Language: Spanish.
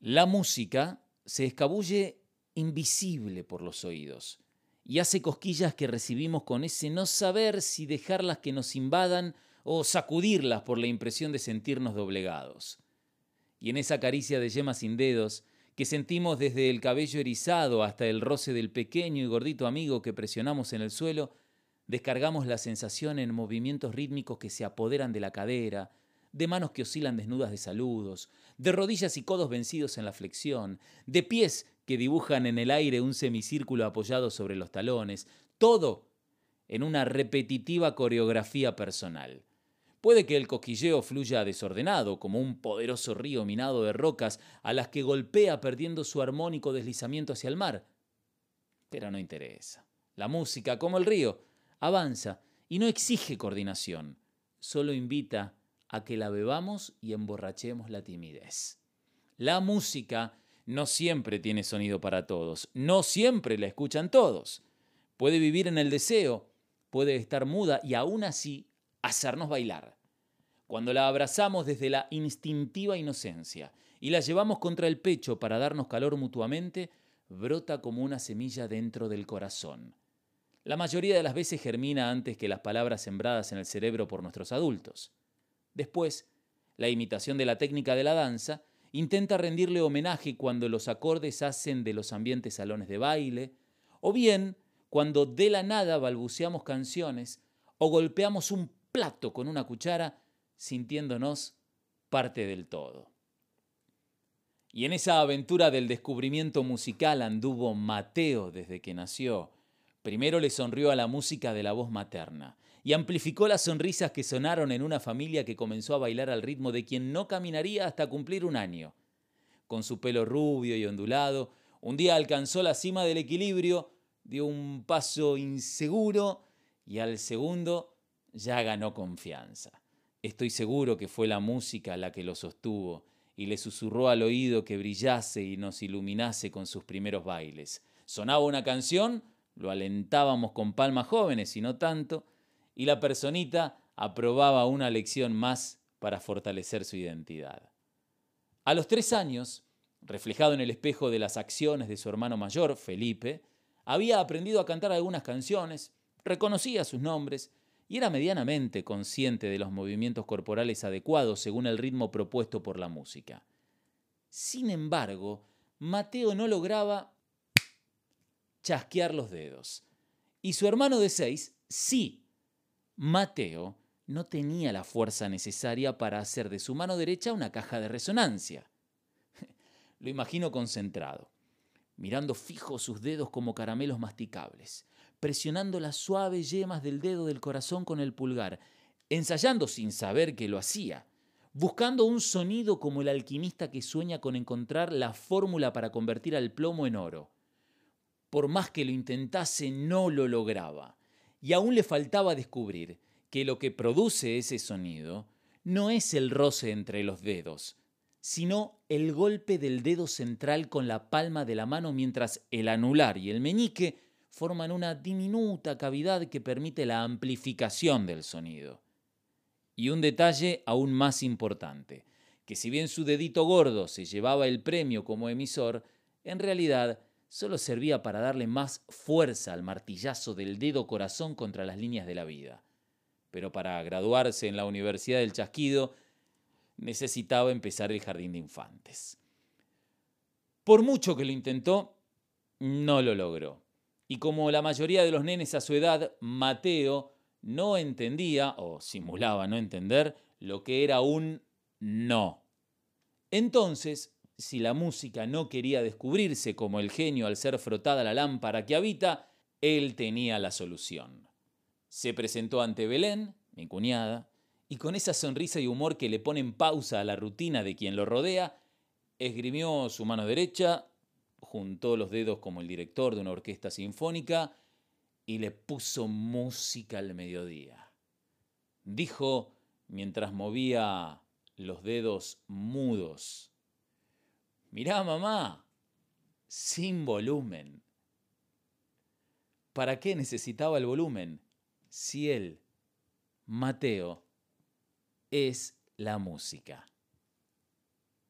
La música se escabulle invisible por los oídos y hace cosquillas que recibimos con ese no saber si dejarlas que nos invadan o sacudirlas por la impresión de sentirnos doblegados. Y en esa caricia de yemas sin dedos, que sentimos desde el cabello erizado hasta el roce del pequeño y gordito amigo que presionamos en el suelo, descargamos la sensación en movimientos rítmicos que se apoderan de la cadera, de manos que oscilan desnudas de saludos, de rodillas y codos vencidos en la flexión, de pies que dibujan en el aire un semicírculo apoyado sobre los talones, todo en una repetitiva coreografía personal. Puede que el cosquilleo fluya desordenado, como un poderoso río minado de rocas a las que golpea perdiendo su armónico deslizamiento hacia el mar. Pero no interesa. La música, como el río, avanza y no exige coordinación, solo invita a que la bebamos y emborrachemos la timidez. La música no siempre tiene sonido para todos, no siempre la escuchan todos. Puede vivir en el deseo, puede estar muda y aún así hacernos bailar. Cuando la abrazamos desde la instintiva inocencia y la llevamos contra el pecho para darnos calor mutuamente, brota como una semilla dentro del corazón. La mayoría de las veces germina antes que las palabras sembradas en el cerebro por nuestros adultos. Después, la imitación de la técnica de la danza intenta rendirle homenaje cuando los acordes hacen de los ambientes salones de baile, o bien cuando de la nada balbuceamos canciones o golpeamos un plato con una cuchara sintiéndonos parte del todo. Y en esa aventura del descubrimiento musical anduvo Mateo desde que nació. Primero le sonrió a la música de la voz materna y amplificó las sonrisas que sonaron en una familia que comenzó a bailar al ritmo de quien no caminaría hasta cumplir un año. Con su pelo rubio y ondulado, un día alcanzó la cima del equilibrio, dio un paso inseguro y al segundo ya ganó confianza. Estoy seguro que fue la música la que lo sostuvo y le susurró al oído que brillase y nos iluminase con sus primeros bailes. Sonaba una canción, lo alentábamos con palmas jóvenes y no tanto, y la personita aprobaba una lección más para fortalecer su identidad. A los tres años, reflejado en el espejo de las acciones de su hermano mayor, Felipe, había aprendido a cantar algunas canciones, reconocía sus nombres y era medianamente consciente de los movimientos corporales adecuados según el ritmo propuesto por la música. Sin embargo, Mateo no lograba chasquear los dedos. Y su hermano de seis, sí. Mateo no tenía la fuerza necesaria para hacer de su mano derecha una caja de resonancia. Lo imagino concentrado, mirando fijo sus dedos como caramelos masticables, presionando las suaves yemas del dedo del corazón con el pulgar, ensayando sin saber que lo hacía, buscando un sonido como el alquimista que sueña con encontrar la fórmula para convertir al plomo en oro. Por más que lo intentase, no lo lograba, y aún le faltaba descubrir que lo que produce ese sonido no es el roce entre los dedos, sino el golpe del dedo central con la palma de la mano mientras el anular y el meñique forman una diminuta cavidad que permite la amplificación del sonido. Y un detalle aún más importante, que si bien su dedito gordo se llevaba el premio como emisor, en realidad solo servía para darle más fuerza al martillazo del dedo corazón contra las líneas de la vida. Pero para graduarse en la Universidad del Chasquido necesitaba empezar el jardín de infantes. Por mucho que lo intentó, no lo logró. Y como la mayoría de los nenes a su edad, Mateo no entendía, o simulaba no entender, lo que era un no. Entonces, si la música no quería descubrirse como el genio al ser frotada la lámpara que habita, él tenía la solución. Se presentó ante Belén, mi cuñada, y con esa sonrisa y humor que le ponen pausa a la rutina de quien lo rodea, esgrimió su mano derecha, juntó los dedos como el director de una orquesta sinfónica y le puso música al mediodía. Dijo mientras movía los dedos mudos, mirá mamá, sin volumen. ¿Para qué necesitaba el volumen? Si él, Mateo, es la música.